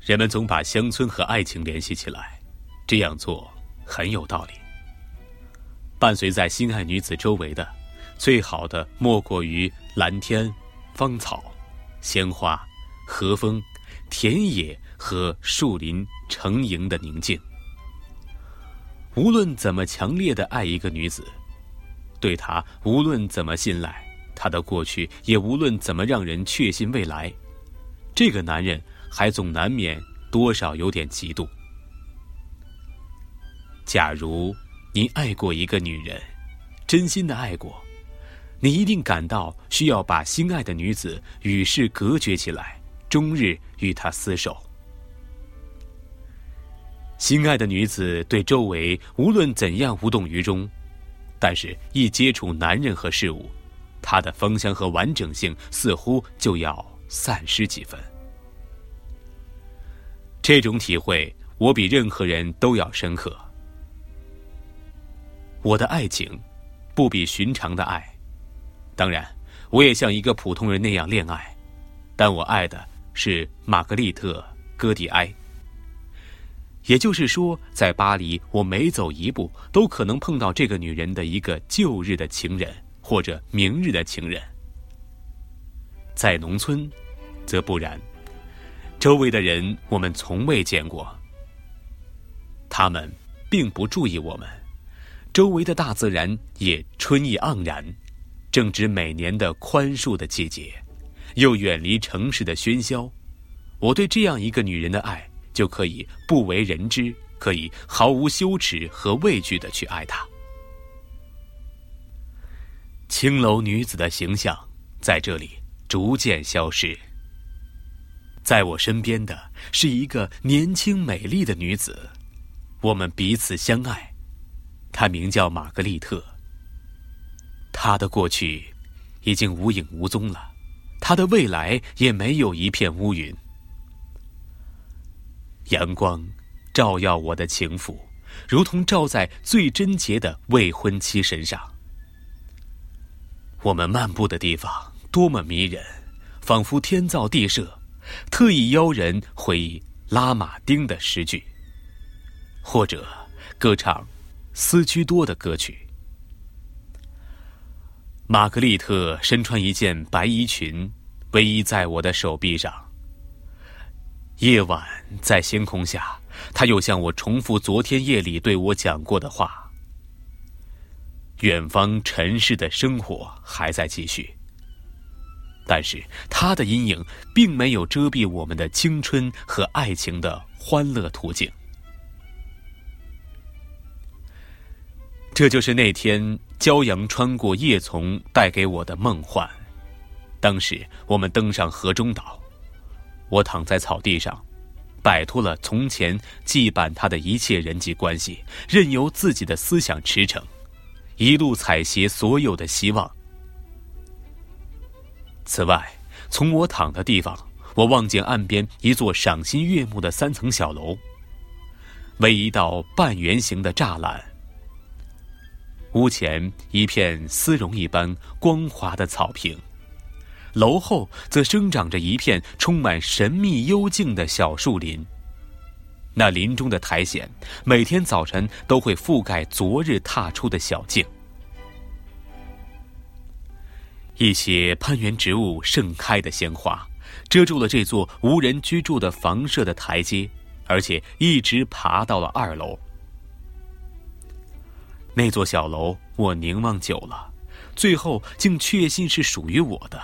人们总把乡村和爱情联系起来，这样做很有道理。伴随在心爱女子周围的，最好的莫过于蓝天、芳草、鲜花、和风、田野和树林成营的宁静。无论怎么强烈的爱一个女子，对她无论怎么信赖，她的过去也无论怎么让人确信未来，这个男人还总难免多少有点嫉妒。假如。你爱过一个女人，真心的爱过，你一定感到需要把心爱的女子与世隔绝起来，终日与她厮守。心爱的女子对周围无论怎样无动于衷，但是一接触男人和事物，她的芳香和完整性似乎就要散失几分。这种体会，我比任何人都要深刻。我的爱情，不比寻常的爱。当然，我也像一个普通人那样恋爱，但我爱的是玛格丽特·戈蒂埃。也就是说，在巴黎，我每走一步都可能碰到这个女人的一个旧日的情人，或者明日的情人。在农村，则不然，周围的人我们从未见过，他们并不注意我们。周围的大自然也春意盎然，正值每年的宽恕的季节，又远离城市的喧嚣。我对这样一个女人的爱，就可以不为人知，可以毫无羞耻和畏惧的去爱她。青楼女子的形象在这里逐渐消失，在我身边的是一个年轻美丽的女子，我们彼此相爱。她名叫玛格丽特。她的过去已经无影无踪了，她的未来也没有一片乌云。阳光照耀我的情妇，如同照在最贞洁的未婚妻身上。我们漫步的地方多么迷人，仿佛天造地设，特意邀人回忆拉马丁的诗句，或者歌唱。斯居多的歌曲。玛格丽特身穿一件白衣裙，偎依在我的手臂上。夜晚在星空下，她又向我重复昨天夜里对我讲过的话。远方尘世的生活还在继续，但是他的阴影并没有遮蔽我们的青春和爱情的欢乐途径。这就是那天骄阳穿过叶丛带给我的梦幻。当时我们登上河中岛，我躺在草地上，摆脱了从前羁绊他的一切人际关系，任由自己的思想驰骋，一路采撷所有的希望。此外，从我躺的地方，我望见岸边一座赏心悦目的三层小楼，为一道半圆形的栅栏。屋前一片丝绒一般光滑的草坪，楼后则生长着一片充满神秘幽静的小树林。那林中的苔藓每天早晨都会覆盖昨日踏出的小径。一些攀援植物盛开的鲜花，遮住了这座无人居住的房舍的台阶，而且一直爬到了二楼。那座小楼，我凝望久了，最后竟确信是属于我的，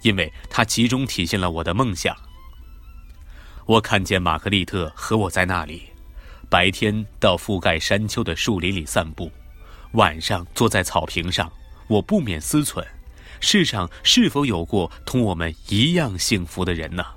因为它集中体现了我的梦想。我看见玛格丽特和我在那里，白天到覆盖山丘的树林里散步，晚上坐在草坪上，我不免思忖：世上是否有过同我们一样幸福的人呢？